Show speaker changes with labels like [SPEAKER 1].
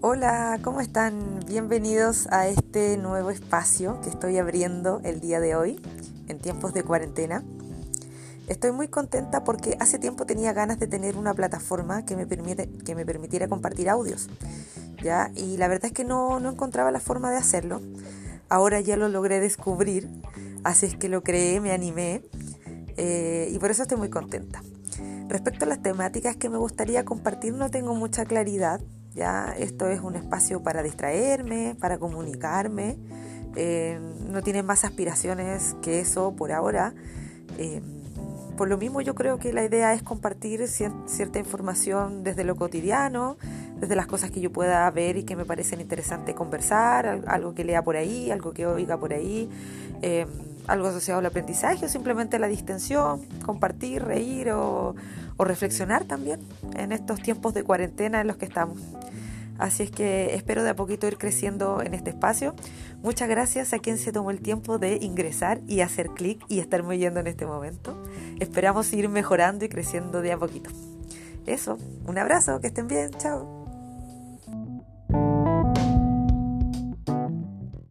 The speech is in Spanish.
[SPEAKER 1] Hola, ¿cómo están? Bienvenidos a este nuevo espacio que estoy abriendo el día de hoy, en tiempos de cuarentena. Estoy muy contenta porque hace tiempo tenía ganas de tener una plataforma que me, permite, que me permitiera compartir audios. ¿ya? Y la verdad es que no, no encontraba la forma de hacerlo. Ahora ya lo logré descubrir, así es que lo creé, me animé eh, y por eso estoy muy contenta. Respecto a las temáticas que me gustaría compartir, no tengo mucha claridad, ya esto es un espacio para distraerme, para comunicarme. Eh, no tiene más aspiraciones que eso por ahora. Eh, por lo mismo yo creo que la idea es compartir cierta información desde lo cotidiano, desde las cosas que yo pueda ver y que me parecen interesantes conversar, algo que lea por ahí, algo que oiga por ahí, eh, algo asociado al aprendizaje o simplemente la distensión, compartir, reír o, o reflexionar también en estos tiempos de cuarentena en los que estamos. Así es que espero de a poquito ir creciendo en este espacio. Muchas gracias a quien se tomó el tiempo de ingresar y hacer clic y estarme oyendo en este momento. Esperamos ir mejorando y creciendo de a poquito. Eso, un abrazo, que estén bien, chao.